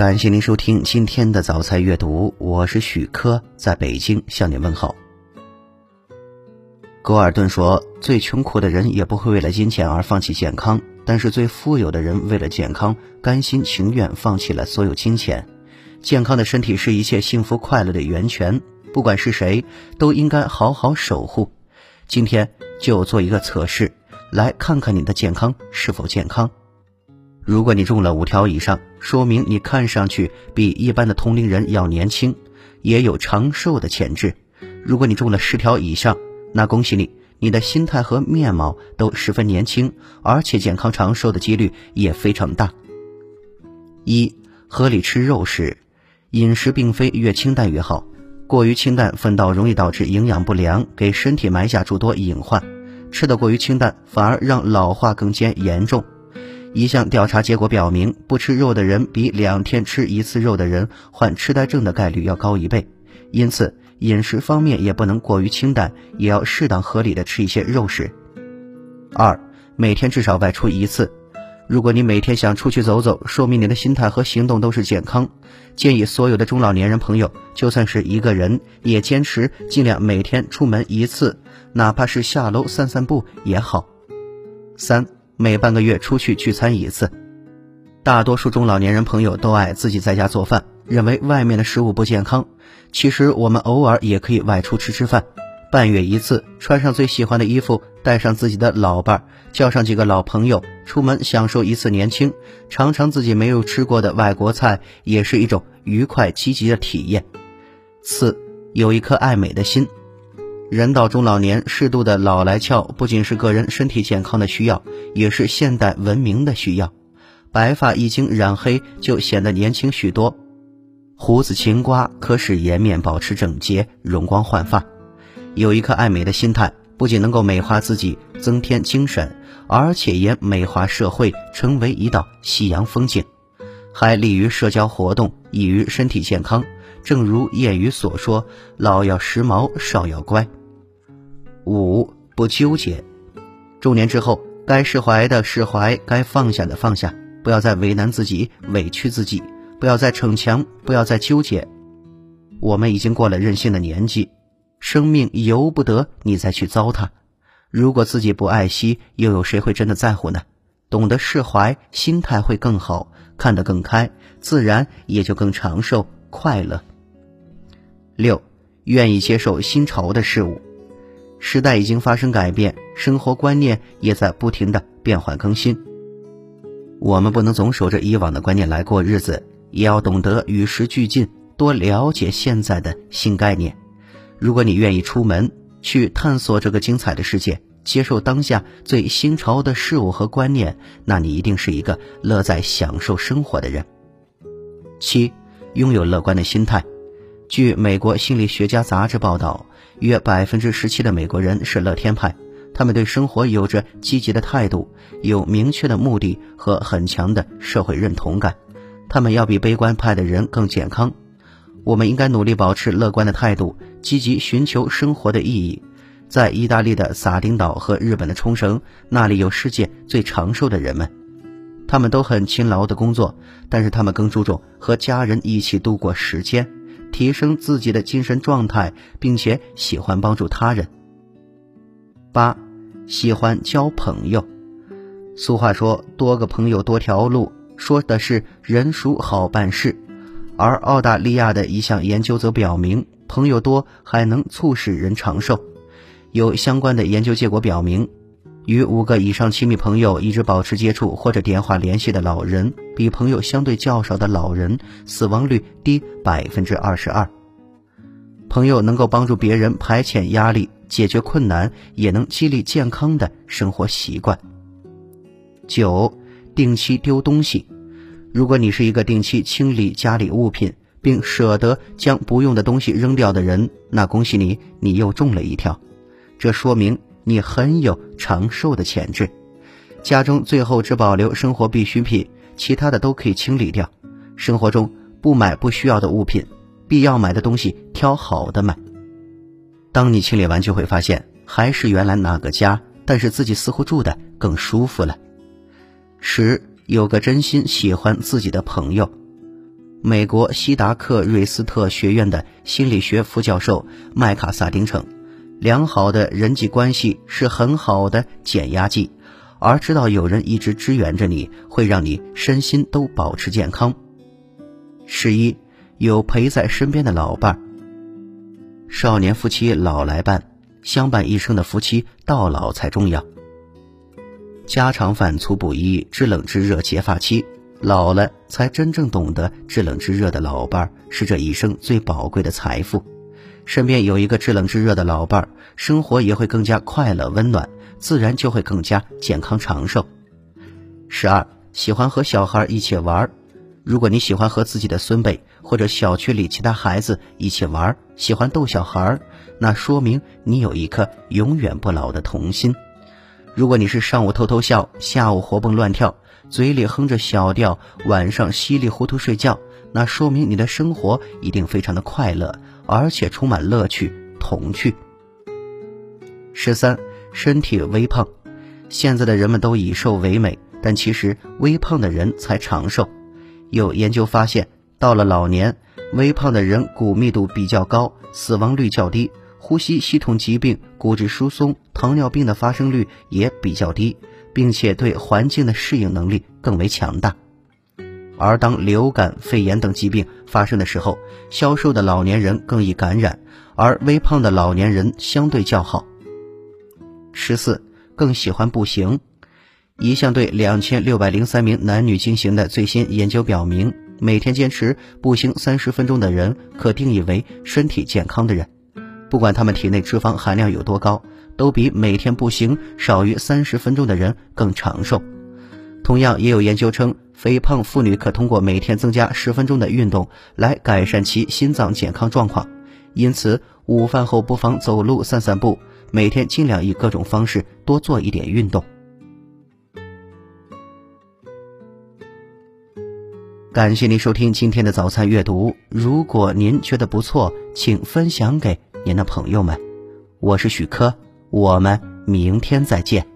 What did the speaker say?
感谢您收听今天的早餐阅读，我是许科，在北京向您问好。戈尔顿说：“最穷苦的人也不会为了金钱而放弃健康，但是最富有的人为了健康，甘心情愿放弃了所有金钱。健康的身体是一切幸福快乐的源泉，不管是谁，都应该好好守护。今天就做一个测试，来看看你的健康是否健康。”如果你中了五条以上，说明你看上去比一般的同龄人要年轻，也有长寿的潜质。如果你中了十条以上，那恭喜你，你的心态和面貌都十分年轻，而且健康长寿的几率也非常大。一、合理吃肉食，饮食并非越清淡越好，过于清淡反倒容易导致营养不良，给身体埋下诸多隐患。吃的过于清淡，反而让老化更加严重。一项调查结果表明，不吃肉的人比两天吃一次肉的人患痴呆症的概率要高一倍。因此，饮食方面也不能过于清淡，也要适当合理的吃一些肉食。二，每天至少外出一次。如果你每天想出去走走，说明你的心态和行动都是健康。建议所有的中老年人朋友，就算是一个人，也坚持尽量每天出门一次，哪怕是下楼散散步也好。三。每半个月出去聚餐一次，大多数中老年人朋友都爱自己在家做饭，认为外面的食物不健康。其实我们偶尔也可以外出吃吃饭，半月一次，穿上最喜欢的衣服，带上自己的老伴儿，叫上几个老朋友，出门享受一次年轻，尝尝自己没有吃过的外国菜，也是一种愉快积极的体验。四，有一颗爱美的心。人到中老年，适度的老来俏，不仅是个人身体健康的需要，也是现代文明的需要。白发一经染黑，就显得年轻许多。胡子勤刮，可使颜面保持整洁、容光焕发。有一颗爱美的心态，不仅能够美化自己，增添精神，而且也美化社会，成为一道夕阳风景，还利于社交活动，益于身体健康。正如谚语所说：“老要时髦，少要乖。”五不纠结，中年之后该释怀的释怀，该放下的放下，不要再为难自己、委屈自己，不要再逞强，不要再纠结。我们已经过了任性的年纪，生命由不得你再去糟蹋。如果自己不爱惜，又有谁会真的在乎呢？懂得释怀，心态会更好，看得更开，自然也就更长寿快乐。六，愿意接受新潮的事物。时代已经发生改变，生活观念也在不停的变换更新。我们不能总守着以往的观念来过日子，也要懂得与时俱进，多了解现在的新概念。如果你愿意出门去探索这个精彩的世界，接受当下最新潮的事物和观念，那你一定是一个乐在享受生活的人。七，拥有乐观的心态。据美国心理学家杂志报道。约百分之十七的美国人是乐天派，他们对生活有着积极的态度，有明确的目的和很强的社会认同感。他们要比悲观派的人更健康。我们应该努力保持乐观的态度，积极寻求生活的意义。在意大利的撒丁岛和日本的冲绳，那里有世界最长寿的人们。他们都很勤劳的工作，但是他们更注重和家人一起度过时间。提升自己的精神状态，并且喜欢帮助他人。八，喜欢交朋友。俗话说：“多个朋友多条路”，说的是人熟好办事。而澳大利亚的一项研究则表明，朋友多还能促使人长寿。有相关的研究结果表明。与五个以上亲密朋友一直保持接触或者电话联系的老人，比朋友相对较少的老人死亡率低百分之二十二。朋友能够帮助别人排遣压力、解决困难，也能激励健康的生活习惯。九，定期丢东西。如果你是一个定期清理家里物品，并舍得将不用的东西扔掉的人，那恭喜你，你又中了一条。这说明。你很有长寿的潜质，家中最后只保留生活必需品，其他的都可以清理掉。生活中不买不需要的物品，必要买的东西挑好的买。当你清理完，就会发现还是原来那个家，但是自己似乎住的更舒服了。十有个真心喜欢自己的朋友，美国西达克瑞斯特学院的心理学副教授麦卡萨丁称，良好的人际关系是很好的减压剂，而知道有人一直支援着你，会让你身心都保持健康。十一，有陪在身边的老伴儿。少年夫妻老来伴，相伴一生的夫妻到老才重要。家常饭粗布衣，知冷知热结发妻。老了才真正懂得知冷知热的老伴儿是这一生最宝贵的财富。身边有一个知冷知热的老伴儿，生活也会更加快乐温暖，自然就会更加健康长寿。十二，喜欢和小孩一起玩儿。如果你喜欢和自己的孙辈或者小区里其他孩子一起玩，喜欢逗小孩儿，那说明你有一颗永远不老的童心。如果你是上午偷偷笑，下午活蹦乱跳，嘴里哼着小调，晚上稀里糊涂睡觉，那说明你的生活一定非常的快乐，而且充满乐趣、童趣。十三，身体微胖，现在的人们都以瘦为美，但其实微胖的人才长寿。有研究发现，到了老年，微胖的人骨密度比较高，死亡率较低，呼吸系统疾病、骨质疏松、糖尿病的发生率也比较低，并且对环境的适应能力更为强大。而当流感、肺炎等疾病发生的时候，消瘦的老年人更易感染，而微胖的老年人相对较好。十四，更喜欢步行。一项对两千六百零三名男女进行的最新研究表明，每天坚持步行三十分钟的人，可定义为身体健康的人。不管他们体内脂肪含量有多高，都比每天步行少于三十分钟的人更长寿。同样，也有研究称，肥胖妇女可通过每天增加十分钟的运动来改善其心脏健康状况。因此，午饭后不妨走路散散步，每天尽量以各种方式多做一点运动。感谢您收听今天的早餐阅读。如果您觉得不错，请分享给您的朋友们。我是许科，我们明天再见。